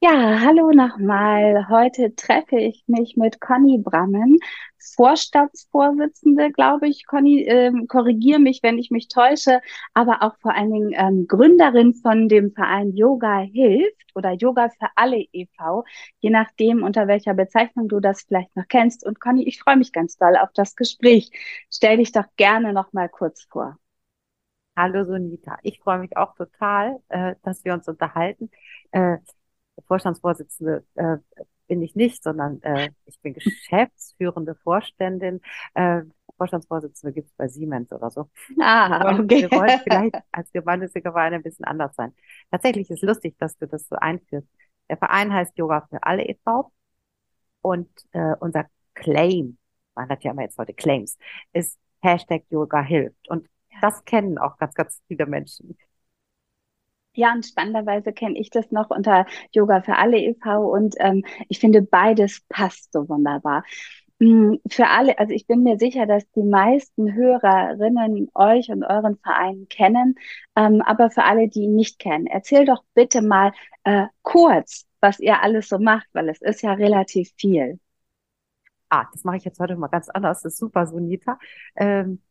Ja, hallo nochmal. Heute treffe ich mich mit Conny Brammen, Vorstandsvorsitzende, glaube ich. Conny, ähm, korrigiere mich, wenn ich mich täusche, aber auch vor allen Dingen ähm, Gründerin von dem Verein Yoga hilft oder Yoga für alle e.V., je nachdem, unter welcher Bezeichnung du das vielleicht noch kennst. Und Conny, ich freue mich ganz doll auf das Gespräch. Stell dich doch gerne nochmal kurz vor. Hallo Sunita, ich freue mich auch total, äh, dass wir uns unterhalten. Äh, Vorstandsvorsitzende äh, bin ich nicht, sondern äh, ich bin geschäftsführende Vorständin. Äh, Vorstandsvorsitzende gibt es bei Siemens oder so. Ah, okay. Wir wollen vielleicht als gemeinnütziger Verein ein bisschen anders sein. Tatsächlich ist lustig, dass du das so einführst. Der Verein heißt Yoga für alle e.V. Und äh, unser Claim, man hat ja immer jetzt heute Claims, ist Hashtag Yoga hilft. Und das kennen auch ganz, ganz viele Menschen. Ja, und spannenderweise kenne ich das noch unter Yoga für alle e.V. und ähm, ich finde, beides passt so wunderbar. Hm, für alle, also ich bin mir sicher, dass die meisten Hörerinnen euch und euren Verein kennen, ähm, aber für alle, die ihn nicht kennen, erzähl doch bitte mal äh, kurz, was ihr alles so macht, weil es ist ja relativ viel. Ah, das mache ich jetzt heute mal ganz anders. Das ist super, Sunita. Ähm,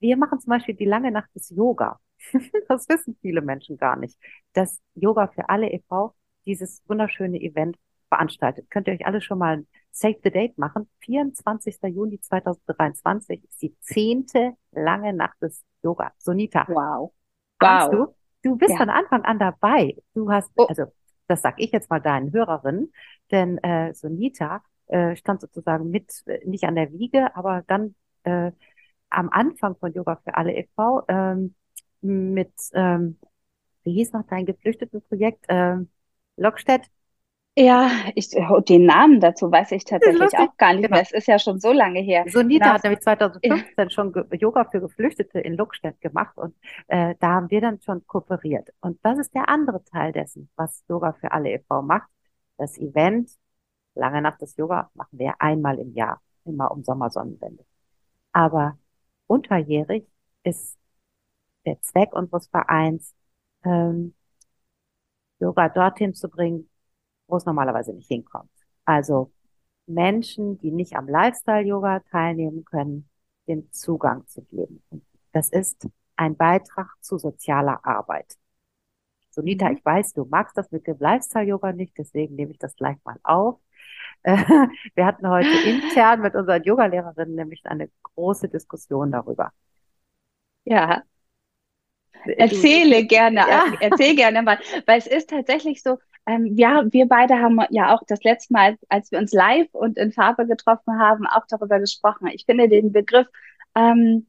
wir machen zum Beispiel die lange Nacht des Yoga. das wissen viele Menschen gar nicht, dass Yoga für alle e.V. dieses wunderschöne Event veranstaltet. Könnt ihr euch alle schon mal Save the Date machen? 24. Juni 2023 ist die zehnte lange Nacht des Yoga. Sonita. Wow. Wow. Du? du bist ja. von Anfang an dabei. Du hast, oh. also das sag ich jetzt mal deinen Hörerinnen, denn äh, Sonita äh, stand sozusagen mit, äh, nicht an der Wiege, aber dann äh, am Anfang von Yoga für alle e.V. Ähm, mit, ähm, wie hieß noch dein Geflüchtetenprojekt, ähm, Lockstedt? Ja, ich, oh, den Namen dazu weiß ich tatsächlich auch gar nicht genau. mehr. Es ist ja schon so lange her. Sonita Nach, hat nämlich 2015 ja. schon Yoga für Geflüchtete in Lockstedt gemacht und äh, da haben wir dann schon kooperiert. Und das ist der andere Teil dessen, was Yoga für alle e.V. macht. Das Event, lange nach des Yoga, machen wir einmal im Jahr, immer um Sommersonnenwende. Aber unterjährig ist der Zweck unseres Vereins, ähm, Yoga dorthin zu bringen, wo es normalerweise nicht hinkommt. Also Menschen, die nicht am Lifestyle-Yoga teilnehmen können, den Zugang zu geben. Das ist ein Beitrag zu sozialer Arbeit. Sonita, mhm. ich weiß, du magst das mit dem Lifestyle-Yoga nicht, deswegen nehme ich das gleich mal auf. Wir hatten heute intern mit unseren Yogalehrerinnen nämlich eine große Diskussion darüber. Ja, Erzähle gerne, ja. erzähl gerne mal, weil es ist tatsächlich so, ähm, ja, wir beide haben ja auch das letzte Mal, als wir uns live und in Farbe getroffen haben, auch darüber gesprochen. Ich finde den Begriff ähm,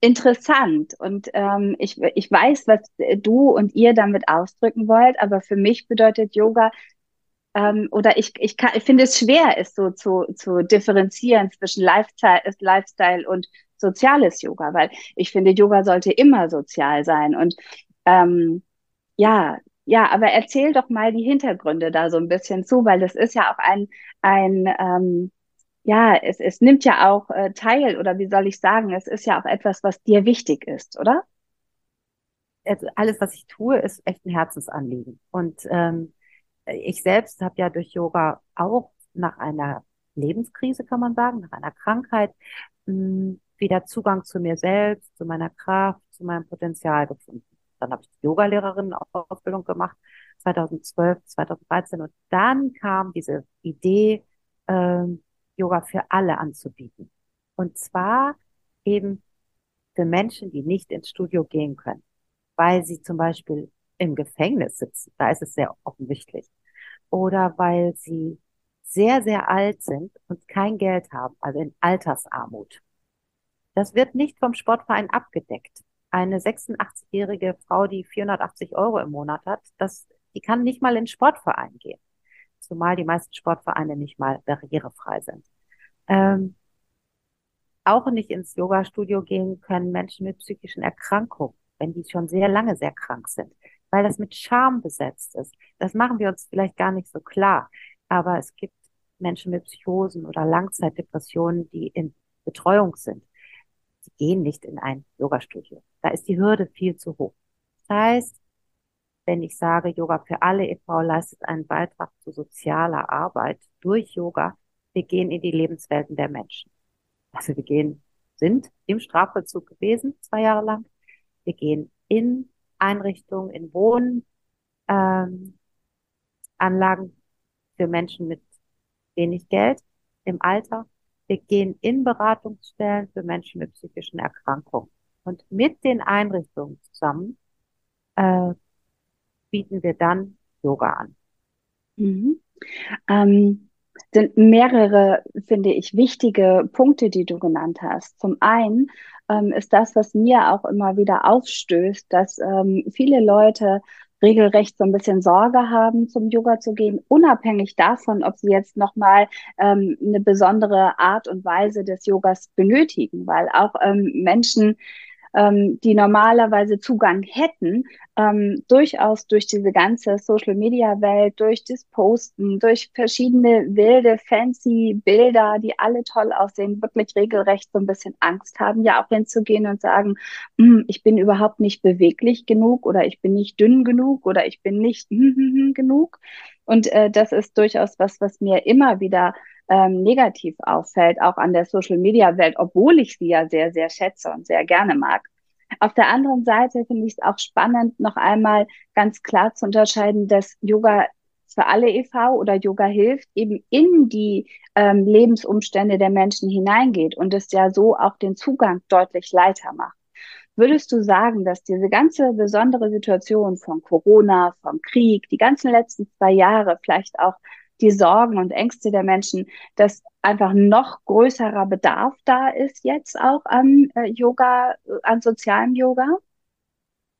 interessant und ähm, ich, ich weiß, was du und ihr damit ausdrücken wollt, aber für mich bedeutet Yoga ähm, oder ich, ich, kann, ich finde es schwer, es so zu, zu differenzieren zwischen Lifestyle, Lifestyle und soziales Yoga, weil ich finde, Yoga sollte immer sozial sein. Und ähm, ja, ja, aber erzähl doch mal die Hintergründe da so ein bisschen zu, weil das ist ja auch ein, ein ähm, ja, es, es nimmt ja auch äh, teil, oder wie soll ich sagen, es ist ja auch etwas, was dir wichtig ist, oder? Also alles, was ich tue, ist echt ein Herzensanliegen. Und ähm, ich selbst habe ja durch Yoga auch nach einer Lebenskrise, kann man sagen, nach einer Krankheit, mh, hm, wieder Zugang zu mir selbst, zu meiner Kraft, zu meinem Potenzial gefunden. Dann habe ich die Yoga-Lehrerinnen-Ausbildung gemacht, 2012, 2013. Und dann kam diese Idee, ähm, Yoga für alle anzubieten. Und zwar eben für Menschen, die nicht ins Studio gehen können, weil sie zum Beispiel im Gefängnis sitzen. Da ist es sehr offensichtlich. Oder weil sie sehr, sehr alt sind und kein Geld haben, also in Altersarmut. Das wird nicht vom Sportverein abgedeckt. Eine 86-jährige Frau, die 480 Euro im Monat hat, das, Die kann nicht mal in Sportverein gehen. Zumal die meisten Sportvereine nicht mal barrierefrei sind. Ähm, auch nicht ins Yoga-Studio gehen können Menschen mit psychischen Erkrankungen, wenn die schon sehr lange sehr krank sind, weil das mit Scham besetzt ist. Das machen wir uns vielleicht gar nicht so klar. Aber es gibt Menschen mit Psychosen oder Langzeitdepressionen, die in Betreuung sind. Gehen nicht in ein Yoga-Studio. Da ist die Hürde viel zu hoch. Das heißt, wenn ich sage, Yoga für alle e.V. leistet einen Beitrag zu sozialer Arbeit durch Yoga, wir gehen in die Lebenswelten der Menschen. Also wir gehen, sind im Strafvollzug gewesen, zwei Jahre lang. Wir gehen in Einrichtungen, in Wohnanlagen ähm, für Menschen mit wenig Geld im Alter. Wir gehen in Beratungsstellen für Menschen mit psychischen Erkrankungen. Und mit den Einrichtungen zusammen äh, bieten wir dann Yoga an. Mhm. Ähm, sind mehrere, finde ich, wichtige Punkte, die du genannt hast. Zum einen ähm, ist das, was mir auch immer wieder aufstößt, dass ähm, viele Leute regelrecht so ein bisschen Sorge haben, zum Yoga zu gehen, unabhängig davon, ob sie jetzt nochmal ähm, eine besondere Art und Weise des Yogas benötigen, weil auch ähm, Menschen, ähm, die normalerweise Zugang hätten, ähm, durchaus durch diese ganze Social-Media-Welt, durch das Posten, durch verschiedene wilde, fancy Bilder, die alle toll aussehen, wirklich regelrecht so ein bisschen Angst haben, ja auch hinzugehen und sagen, hm, ich bin überhaupt nicht beweglich genug oder ich bin nicht dünn genug oder ich bin nicht genug. Und äh, das ist durchaus was, was mir immer wieder ähm, negativ auffällt, auch an der Social-Media-Welt, obwohl ich sie ja sehr, sehr schätze und sehr gerne mag. Auf der anderen Seite finde ich es auch spannend, noch einmal ganz klar zu unterscheiden, dass Yoga für alle e.V. oder Yoga hilft, eben in die ähm, Lebensumstände der Menschen hineingeht und es ja so auch den Zugang deutlich leichter macht. Würdest du sagen, dass diese ganze besondere Situation von Corona, vom Krieg, die ganzen letzten zwei Jahre, vielleicht auch die Sorgen und Ängste der Menschen, dass einfach noch größerer Bedarf da ist jetzt auch an äh, Yoga, äh, an sozialem Yoga?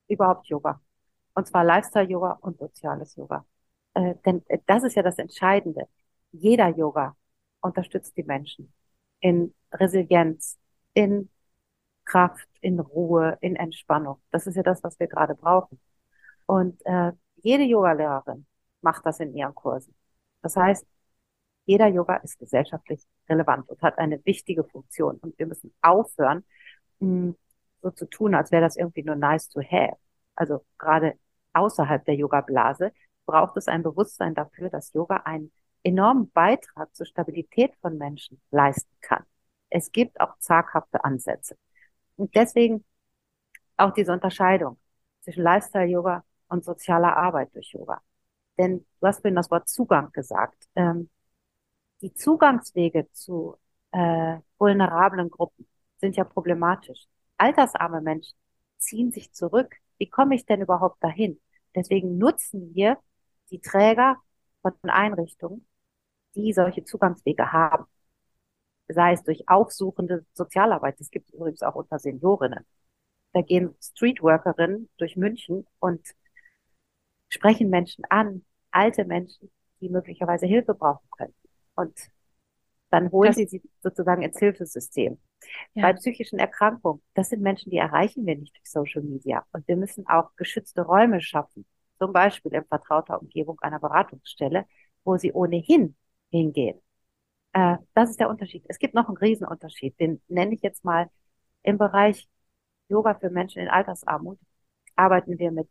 Überhaupt Yoga. Und zwar Lifestyle-Yoga und soziales Yoga. Äh, denn äh, das ist ja das Entscheidende. Jeder Yoga unterstützt die Menschen in Resilienz, in Kraft, in Ruhe, in Entspannung. Das ist ja das, was wir gerade brauchen. Und äh, jede Yogalehrerin macht das in ihren Kursen. Das heißt, jeder Yoga ist gesellschaftlich relevant und hat eine wichtige Funktion. Und wir müssen aufhören, hm, so zu tun, als wäre das irgendwie nur nice to have. Also gerade außerhalb der Yoga-Blase braucht es ein Bewusstsein dafür, dass Yoga einen enormen Beitrag zur Stabilität von Menschen leisten kann. Es gibt auch zaghafte Ansätze. Und deswegen auch diese Unterscheidung zwischen Lifestyle-Yoga und sozialer Arbeit durch Yoga. Denn du hast vorhin das Wort Zugang gesagt. Ähm, die Zugangswege zu äh, vulnerablen Gruppen sind ja problematisch. Altersarme Menschen ziehen sich zurück. Wie komme ich denn überhaupt dahin? Deswegen nutzen wir die Träger von Einrichtungen, die solche Zugangswege haben. Sei es durch aufsuchende Sozialarbeit, das gibt es übrigens auch unter Seniorinnen. Da gehen Streetworkerinnen durch München und sprechen Menschen an, alte Menschen, die möglicherweise Hilfe brauchen können. Und dann holen das, sie sie sozusagen ins Hilfesystem. Ja. Bei psychischen Erkrankungen, das sind Menschen, die erreichen wir nicht durch Social Media. Und wir müssen auch geschützte Räume schaffen, zum Beispiel in vertrauter Umgebung einer Beratungsstelle, wo sie ohnehin hingehen. Äh, das ist der Unterschied. Es gibt noch einen Riesenunterschied, den nenne ich jetzt mal im Bereich Yoga für Menschen in Altersarmut. Arbeiten wir mit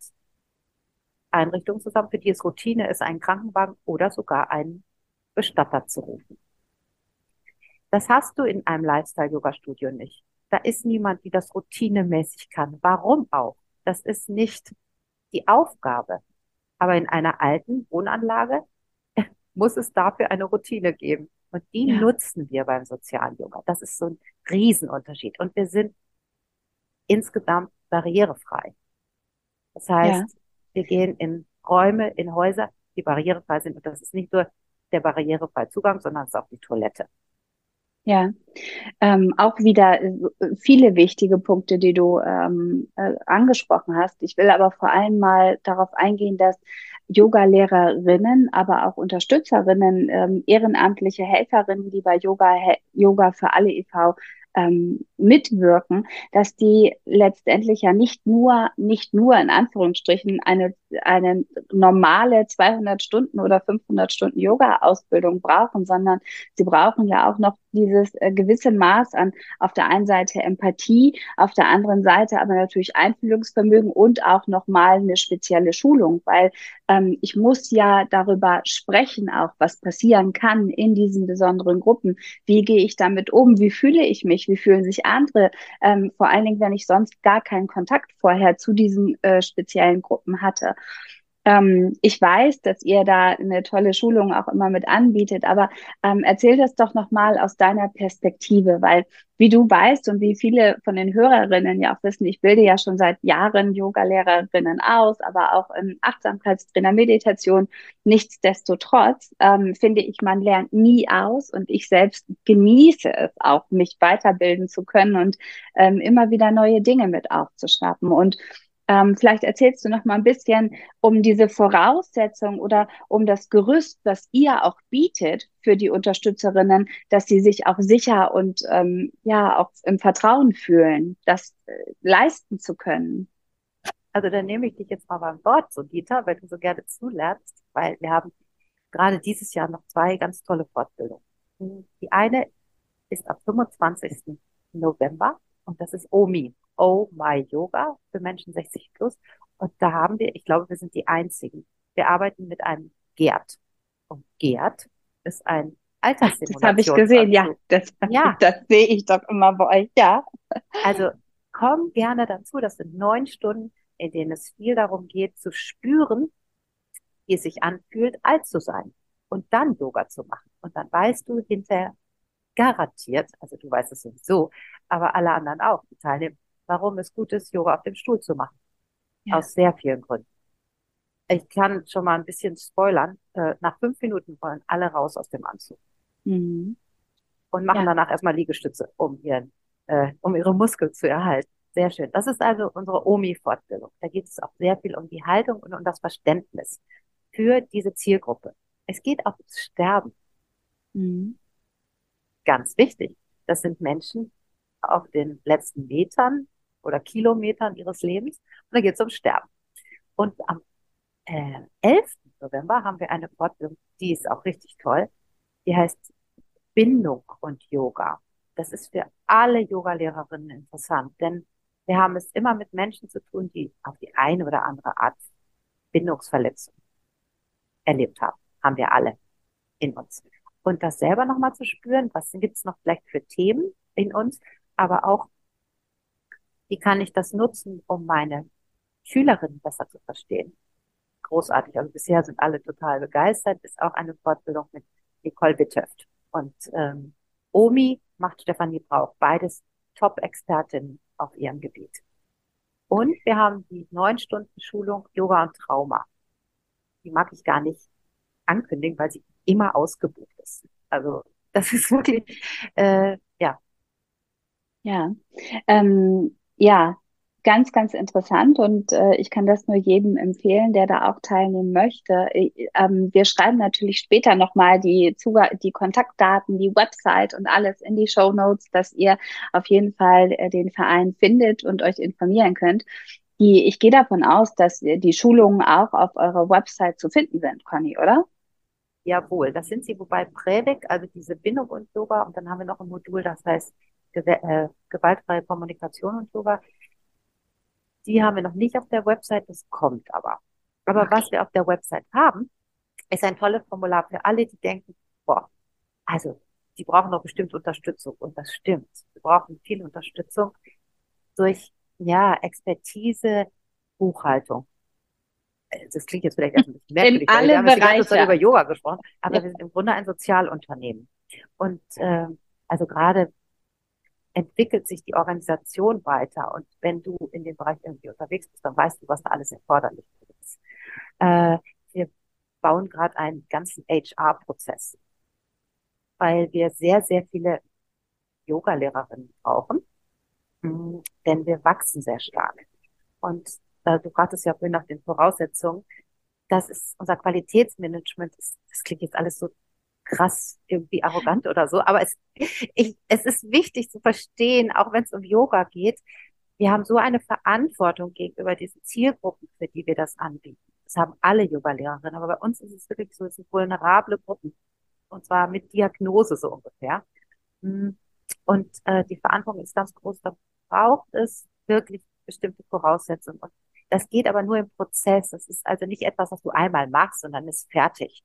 Einrichtungen zusammen, für die es Routine ist, einen Krankenwagen oder sogar einen Bestatter zu rufen. Das hast du in einem Lifestyle-Yoga-Studio nicht. Da ist niemand, die das routinemäßig kann. Warum auch? Das ist nicht die Aufgabe. Aber in einer alten Wohnanlage muss es dafür eine Routine geben. Und die ja. nutzen wir beim sozialen Yoga. Das ist so ein Riesenunterschied. Und wir sind insgesamt barrierefrei. Das heißt, ja. Wir gehen in Räume, in Häuser, die barrierefrei sind. Und das ist nicht nur der barrierefreie Zugang, sondern es ist auch die Toilette. Ja, ähm, auch wieder äh, viele wichtige Punkte, die du ähm, äh, angesprochen hast. Ich will aber vor allem mal darauf eingehen, dass Yoga-Lehrerinnen, aber auch Unterstützerinnen, ähm, ehrenamtliche Helferinnen, die bei Yoga, Yoga für alle e.V ähm, mitwirken, dass die letztendlich ja nicht nur, nicht nur in Anführungsstrichen eine, eine normale 200 Stunden oder 500 Stunden Yoga-Ausbildung brauchen, sondern sie brauchen ja auch noch dieses äh, gewisse Maß an auf der einen Seite Empathie, auf der anderen Seite aber natürlich Einfühlungsvermögen und auch nochmal eine spezielle Schulung, weil ähm, ich muss ja darüber sprechen, auch was passieren kann in diesen besonderen Gruppen. Wie gehe ich damit um? Wie fühle ich mich? Wie fühlen sich andere? Ähm, vor allen Dingen, wenn ich sonst gar keinen Kontakt vorher zu diesen äh, speziellen Gruppen hatte. Ähm, ich weiß, dass ihr da eine tolle Schulung auch immer mit anbietet, aber ähm, erzähl das doch nochmal aus deiner Perspektive, weil wie du weißt und wie viele von den Hörerinnen ja auch wissen, ich bilde ja schon seit Jahren Yoga-Lehrerinnen aus, aber auch im Achtsamkeitstrainer Meditation. Nichtsdestotrotz ähm, finde ich, man lernt nie aus und ich selbst genieße es auch, mich weiterbilden zu können und ähm, immer wieder neue Dinge mit aufzuschnappen. Und ähm, vielleicht erzählst du noch mal ein bisschen um diese Voraussetzung oder um das Gerüst, was ihr auch bietet für die Unterstützerinnen, dass sie sich auch sicher und ähm, ja auch im Vertrauen fühlen, das äh, leisten zu können. Also dann nehme ich dich jetzt mal beim Wort, so Gita, weil du so gerne zulernst, weil wir haben gerade dieses Jahr noch zwei ganz tolle Fortbildungen. Die eine ist am 25. November und das ist OMI, Oh My Yoga für Menschen 60 plus. Und da haben wir, ich glaube, wir sind die einzigen. Wir arbeiten mit einem Gerd. Und Gerd ist ein Alterssimulation. Das habe ich gesehen, ja. Das, ja. das sehe ich doch immer bei euch, ja. Also komm gerne dazu. Das sind neun Stunden, in denen es viel darum geht, zu spüren, wie es sich anfühlt, alt zu sein. Und dann Yoga zu machen. Und dann weißt du hinterher garantiert, also du weißt es sowieso, aber alle anderen auch, die teilnehmen, warum es gut ist, Yoga auf dem Stuhl zu machen. Ja. Aus sehr vielen Gründen. Ich kann schon mal ein bisschen spoilern. Äh, nach fünf Minuten wollen alle raus aus dem Anzug. Mhm. Und machen ja. danach erstmal Liegestütze, um ihren, äh, um ihre Muskeln zu erhalten. Sehr schön. Das ist also unsere OMI-Fortbildung. Da geht es auch sehr viel um die Haltung und um das Verständnis für diese Zielgruppe. Es geht auch ums Sterben. Mhm. Ganz wichtig. Das sind Menschen auf den letzten Metern oder Kilometern ihres Lebens. Und da geht es um Sterben. Und am äh, 11. November haben wir eine Fortbildung, die ist auch richtig toll. Die heißt Bindung und Yoga. Das ist für alle Yogalehrerinnen interessant, denn wir haben es immer mit Menschen zu tun, die auf die eine oder andere Art Bindungsverletzung erlebt haben. Haben wir alle in uns. Und das selber nochmal zu spüren, was gibt es noch vielleicht für Themen in uns, aber auch wie kann ich das nutzen, um meine Schülerinnen besser zu verstehen? Großartig. Also bisher sind alle total begeistert. Ist auch eine Fortbildung mit Nicole Witthöft. Und ähm, Omi macht Stefanie Brauch. Beides Top-Expertinnen auf ihrem Gebiet. Und wir haben die neun Stunden Schulung Yoga und Trauma. Die mag ich gar nicht ankündigen, weil sie immer ausgebucht ist. Also das ist wirklich, äh, ja. Ja, ähm, ja, ganz, ganz interessant und äh, ich kann das nur jedem empfehlen, der da auch teilnehmen möchte. Ich, ähm, wir schreiben natürlich später nochmal die, die Kontaktdaten, die Website und alles in die Show Notes, dass ihr auf jeden Fall äh, den Verein findet und euch informieren könnt. Die, ich gehe davon aus, dass die Schulungen auch auf eurer Website zu finden sind, Conny, oder? Jawohl, das sind sie, wobei Prävik, also diese Bindung und Yoga, und dann haben wir noch ein Modul, das heißt äh, gewaltfreie Kommunikation und Yoga. Die haben wir noch nicht auf der Website, das kommt aber. Aber okay. was wir auf der Website haben, ist ein tolles Formular für alle, die denken, boah, also die brauchen doch bestimmt Unterstützung und das stimmt. Wir brauchen viel Unterstützung durch ja Expertise, Buchhaltung. Das klingt jetzt vielleicht erst ein bisschen merkwürdig, In alle wir haben Bereiche. jetzt über Yoga gesprochen, aber ja. wir sind im Grunde ein Sozialunternehmen. Und äh, also gerade entwickelt sich die Organisation weiter. Und wenn du in dem Bereich irgendwie unterwegs bist, dann weißt du, was da alles erforderlich ist. Äh, wir bauen gerade einen ganzen HR-Prozess, weil wir sehr, sehr viele Yoga-Lehrerinnen brauchen, mh, denn wir wachsen sehr stark. Und äh, du fragtest ja vorhin nach den Voraussetzungen. das ist unser Qualitätsmanagement. Das, das klingt jetzt alles so krass irgendwie arrogant oder so, aber es, ich, es ist wichtig zu verstehen, auch wenn es um Yoga geht, wir haben so eine Verantwortung gegenüber diesen Zielgruppen, für die wir das anbieten. Das haben alle Yoga-Lehrerinnen, aber bei uns ist es wirklich so, es sind vulnerable Gruppen. Und zwar mit Diagnose so ungefähr. Hm. Und äh, die Verantwortung ist ganz groß. Da braucht es wirklich bestimmte Voraussetzungen. Und das geht aber nur im Prozess. Das ist also nicht etwas, was du einmal machst und dann ist fertig.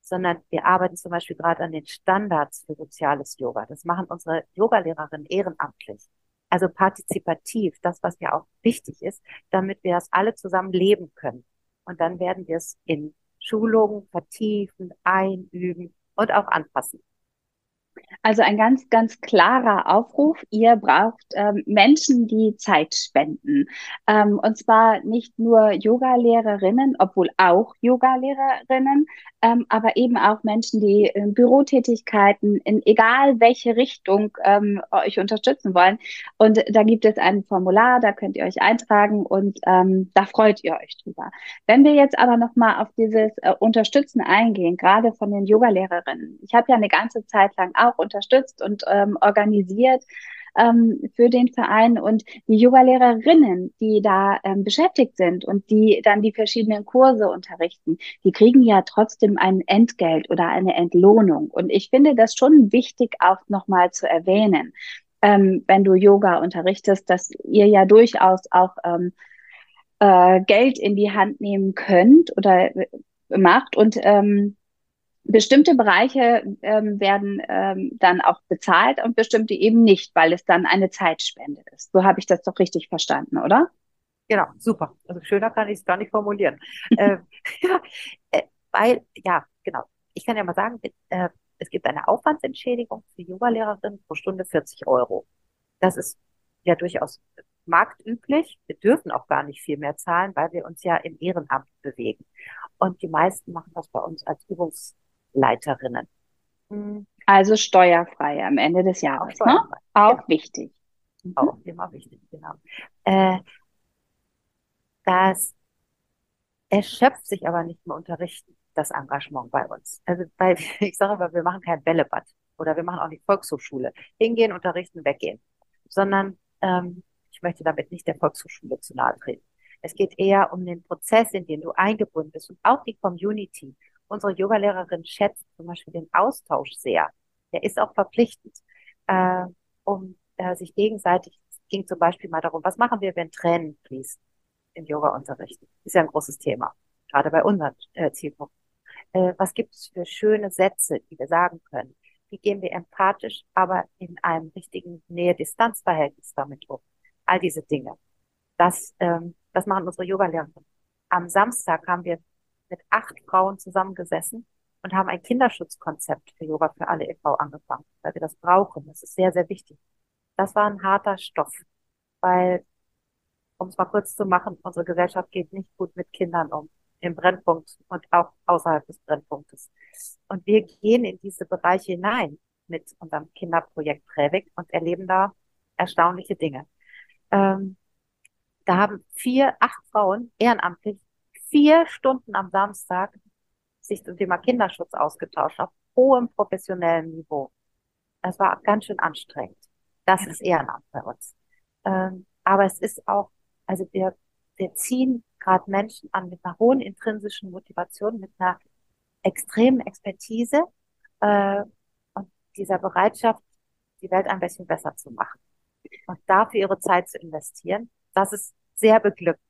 Sondern wir arbeiten zum Beispiel gerade an den Standards für soziales Yoga. Das machen unsere Yogalehrerinnen ehrenamtlich. Also partizipativ, das, was ja auch wichtig ist, damit wir das alle zusammen leben können. Und dann werden wir es in Schulungen vertiefen, einüben und auch anpassen. Also ein ganz, ganz klarer Aufruf. Ihr braucht ähm, Menschen, die Zeit spenden. Ähm, und zwar nicht nur Yogalehrerinnen, obwohl auch Yogalehrerinnen, ähm, aber eben auch Menschen, die in Bürotätigkeiten in egal welche Richtung ähm, euch unterstützen wollen. Und da gibt es ein Formular, da könnt ihr euch eintragen und ähm, da freut ihr euch drüber. Wenn wir jetzt aber nochmal auf dieses äh, Unterstützen eingehen, gerade von den Yogalehrerinnen. Ich habe ja eine ganze Zeit lang auch unterstützt und ähm, organisiert ähm, für den Verein und die Yoga-Lehrerinnen, die da ähm, beschäftigt sind und die dann die verschiedenen Kurse unterrichten, die kriegen ja trotzdem ein Entgelt oder eine Entlohnung. Und ich finde das schon wichtig auch nochmal zu erwähnen, ähm, wenn du Yoga unterrichtest, dass ihr ja durchaus auch ähm, äh, Geld in die Hand nehmen könnt oder äh, macht und ähm, bestimmte Bereiche ähm, werden ähm, dann auch bezahlt und bestimmte eben nicht, weil es dann eine Zeitspende ist. So habe ich das doch richtig verstanden, oder? Genau, super. Also schöner kann ich es gar nicht formulieren. äh, ja, äh, weil, ja, genau. Ich kann ja mal sagen, äh, es gibt eine Aufwandsentschädigung für Yoga-Lehrerinnen pro Stunde 40 Euro. Das ist ja durchaus marktüblich. Wir dürfen auch gar nicht viel mehr zahlen, weil wir uns ja im Ehrenamt bewegen. Und die meisten machen das bei uns als Übungs Leiterinnen. Mhm. Also steuerfrei am Ende des Jahres. Auch, ne? auch genau. wichtig. Mhm. Auch immer wichtig, genau. Äh, das erschöpft sich aber nicht mehr unterrichten, das Engagement bei uns. Also weil ich sage aber, wir machen kein Bällebad oder wir machen auch nicht Volkshochschule. Hingehen, unterrichten, weggehen. Sondern ähm, ich möchte damit nicht der Volkshochschule zu nahe treten. Es geht eher um den Prozess, in den du eingebunden bist und auch die Community unsere Yogalehrerin schätzt zum Beispiel den Austausch sehr. Der ist auch verpflichtend, äh, um äh, sich gegenseitig, es ging zum Beispiel mal darum, was machen wir, wenn Tränen fließen im Yoga-Unterricht? Ist ja ein großes Thema, gerade bei unseren äh, Zielgruppen. Äh, was gibt es für schöne Sätze, die wir sagen können? Wie gehen wir empathisch, aber in einem richtigen Nähe-Distanz-Verhältnis damit um? All diese Dinge. Das, ähm, das machen unsere Yoga-Lehrerinnen. Am Samstag haben wir mit acht Frauen zusammengesessen und haben ein Kinderschutzkonzept für Yoga für alle e.V. angefangen, weil wir das brauchen. Das ist sehr, sehr wichtig. Das war ein harter Stoff, weil, um es mal kurz zu machen, unsere Gesellschaft geht nicht gut mit Kindern um, im Brennpunkt und auch außerhalb des Brennpunktes. Und wir gehen in diese Bereiche hinein mit unserem Kinderprojekt Prävik und erleben da erstaunliche Dinge. Ähm, da haben vier, acht Frauen ehrenamtlich vier Stunden am Samstag sich zum Thema Kinderschutz ausgetauscht auf hohem professionellen Niveau. Das war ganz schön anstrengend. Das ist Ehrenamt bei uns. Ähm, aber es ist auch, also wir, wir ziehen gerade Menschen an mit einer hohen intrinsischen Motivation, mit einer extremen Expertise äh, und dieser Bereitschaft, die Welt ein bisschen besser zu machen. Und dafür ihre Zeit zu investieren, das ist sehr beglückt.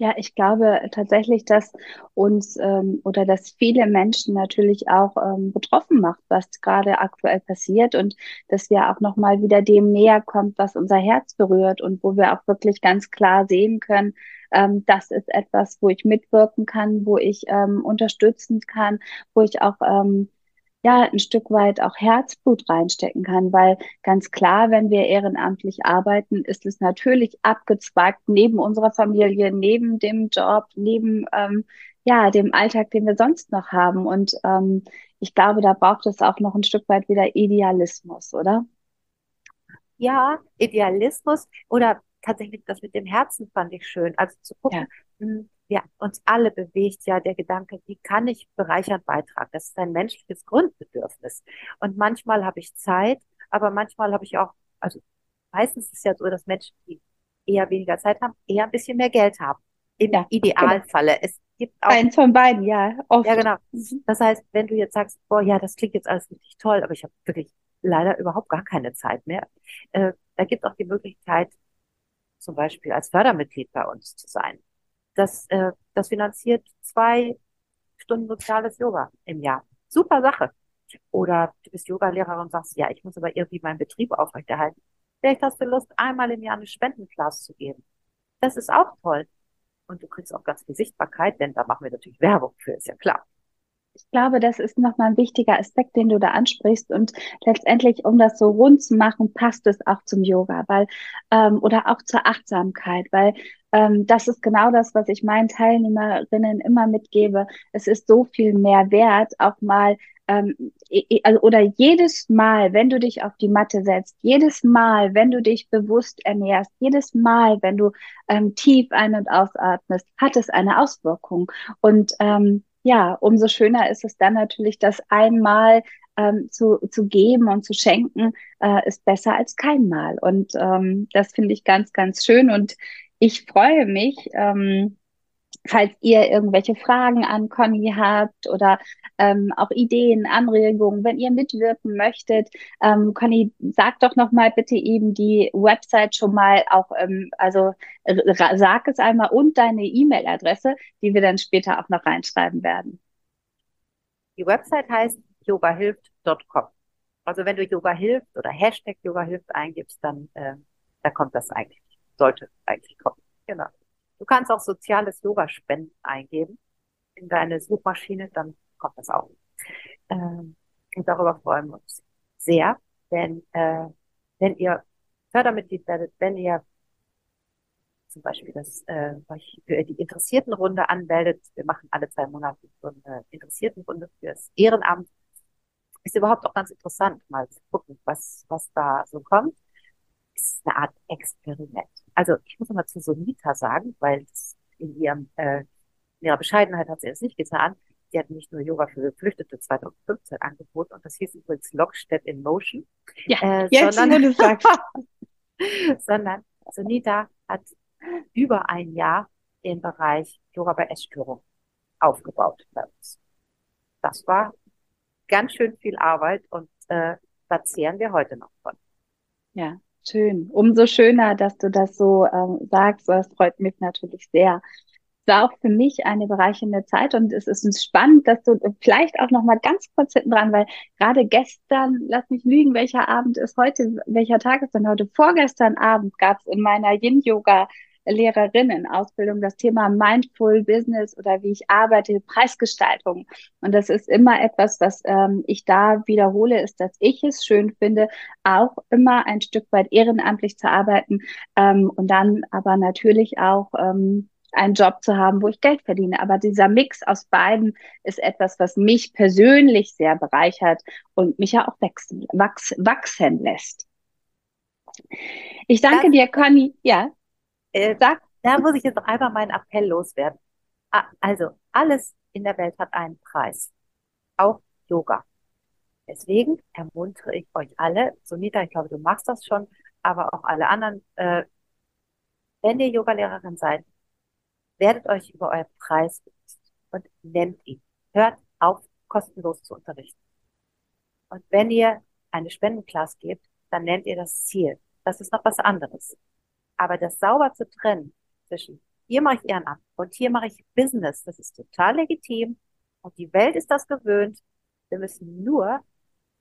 Ja, ich glaube tatsächlich, dass uns ähm, oder dass viele Menschen natürlich auch ähm, betroffen macht, was gerade aktuell passiert und dass wir auch nochmal wieder dem näher kommt, was unser Herz berührt und wo wir auch wirklich ganz klar sehen können, ähm, das ist etwas, wo ich mitwirken kann, wo ich ähm, unterstützen kann, wo ich auch ähm, ja, ein Stück weit auch Herzblut reinstecken kann, weil ganz klar, wenn wir ehrenamtlich arbeiten, ist es natürlich abgezweigt neben unserer Familie, neben dem Job, neben ähm, ja, dem Alltag, den wir sonst noch haben. Und ähm, ich glaube, da braucht es auch noch ein Stück weit wieder Idealismus, oder? Ja, Idealismus oder tatsächlich das mit dem Herzen fand ich schön. Also zu gucken, ja. Ja, uns alle bewegt ja der Gedanke, wie kann ich bereichernd beitragen? Das ist ein menschliches Grundbedürfnis. Und manchmal habe ich Zeit, aber manchmal habe ich auch, also meistens ist es ja so, dass Menschen, die eher weniger Zeit haben, eher ein bisschen mehr Geld haben. Im ja, Idealfalle. Genau. Es gibt auch. Eins von beiden, ja. Oft. Ja, genau. Mhm. Das heißt, wenn du jetzt sagst, boah, ja, das klingt jetzt alles richtig toll, aber ich habe wirklich leider überhaupt gar keine Zeit mehr. Äh, da gibt es auch die Möglichkeit, zum Beispiel als Fördermitglied bei uns zu sein. Das, äh, das finanziert zwei Stunden soziales Yoga im Jahr. Super Sache. Oder du bist Yogalehrer und sagst, ja, ich muss aber irgendwie meinen Betrieb aufrechterhalten. Vielleicht hast du Lust, einmal im Jahr eine Spendenklasse zu geben. Das ist auch toll. Und du kriegst auch ganz viel Sichtbarkeit, denn da machen wir natürlich Werbung für, ist ja klar. Ich glaube, das ist nochmal ein wichtiger Aspekt, den du da ansprichst. Und letztendlich, um das so rund zu machen, passt es auch zum Yoga, weil ähm, oder auch zur Achtsamkeit, weil ähm, das ist genau das, was ich meinen Teilnehmerinnen immer mitgebe. Es ist so viel mehr wert, auch mal ähm, also, oder jedes Mal, wenn du dich auf die Matte setzt, jedes Mal, wenn du dich bewusst ernährst, jedes Mal, wenn du ähm, tief ein- und ausatmest, hat es eine Auswirkung. Und ähm, ja, umso schöner ist es dann natürlich, das einmal ähm, zu, zu geben und zu schenken, äh, ist besser als kein Mal. Und ähm, das finde ich ganz, ganz schön. Und ich freue mich, ähm, falls ihr irgendwelche Fragen an Conny habt oder ähm, auch Ideen, Anregungen, wenn ihr mitwirken möchtet, ähm, Conny, sag doch noch mal bitte eben die Website schon mal auch, ähm, also sag es einmal und deine E-Mail-Adresse, die wir dann später auch noch reinschreiben werden. Die Website heißt yogahilft.com. Also wenn du Yoga hilft oder Hashtag Yoga hilft eingibst, dann äh, da kommt das eigentlich, sollte eigentlich kommen. Genau. Du kannst auch soziales Yoga-Spenden eingeben in deine Suchmaschine, dann kommt das auch. Ähm, und darüber freuen wir uns sehr, denn äh, wenn ihr Fördermitglied werdet, wenn ihr zum Beispiel das äh, euch für die Interessiertenrunde anmeldet, wir machen alle zwei Monate so eine Interessiertenrunde fürs Ehrenamt, ist überhaupt auch ganz interessant, mal zu gucken, was, was da so kommt. Ist eine Art Experiment. Also ich muss mal zu Sonita sagen, weil in ihrem äh, in ihrer Bescheidenheit hat sie es nicht getan. Sie hat nicht nur Yoga für Geflüchtete 2015 angeboten und das hieß übrigens Lockstedt in Motion. Ja, äh, jetzt, sondern, du sagst. sondern Sonita hat über ein Jahr den Bereich Yoga bei Essstörung aufgebaut bei uns. Das war ganz schön viel Arbeit und äh, da zehren wir heute noch von. Ja, Schön. Umso schöner, dass du das so ähm, sagst. Das freut mich natürlich sehr. Es war auch für mich eine bereichernde Zeit und es ist uns spannend, dass du vielleicht auch noch mal ganz kurz hinten dran, weil gerade gestern, lass mich lügen, welcher Abend ist heute, welcher Tag ist denn heute? Vorgestern Abend gab es in meiner Yin-Yoga Lehrerinnen-Ausbildung das Thema Mindful Business oder wie ich arbeite, Preisgestaltung. Und das ist immer etwas, was ähm, ich da wiederhole, ist, dass ich es schön finde, auch immer ein Stück weit ehrenamtlich zu arbeiten ähm, und dann aber natürlich auch ähm, einen Job zu haben, wo ich Geld verdiene. Aber dieser Mix aus beiden ist etwas, was mich persönlich sehr bereichert und mich ja auch wachsen, wachs, wachsen lässt. Ich danke das, dir, Conny. Ja. Äh, da, da muss ich jetzt noch einmal meinen Appell loswerden. Ah, also, alles in der Welt hat einen Preis. Auch Yoga. Deswegen ermuntere ich euch alle, Sunita, ich glaube, du machst das schon, aber auch alle anderen, äh, wenn ihr Yogalehrerin seid, werdet euch über euren Preis bewusst und nennt ihn. Hört auf, kostenlos zu unterrichten. Und wenn ihr eine Spendenklasse gebt, dann nennt ihr das Ziel. Das ist noch was anderes. Aber das sauber zu trennen zwischen hier mache ich Ehrenamt und hier mache ich Business, das ist total legitim. Und die Welt ist das gewöhnt. Wir müssen nur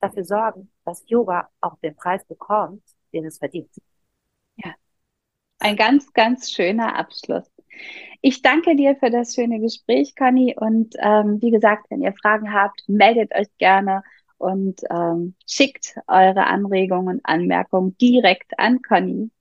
dafür sorgen, dass Yoga auch den Preis bekommt, den es verdient. Ja, ein ganz, ganz schöner Abschluss. Ich danke dir für das schöne Gespräch, Conny. Und ähm, wie gesagt, wenn ihr Fragen habt, meldet euch gerne und ähm, schickt eure Anregungen und Anmerkungen direkt an Conny.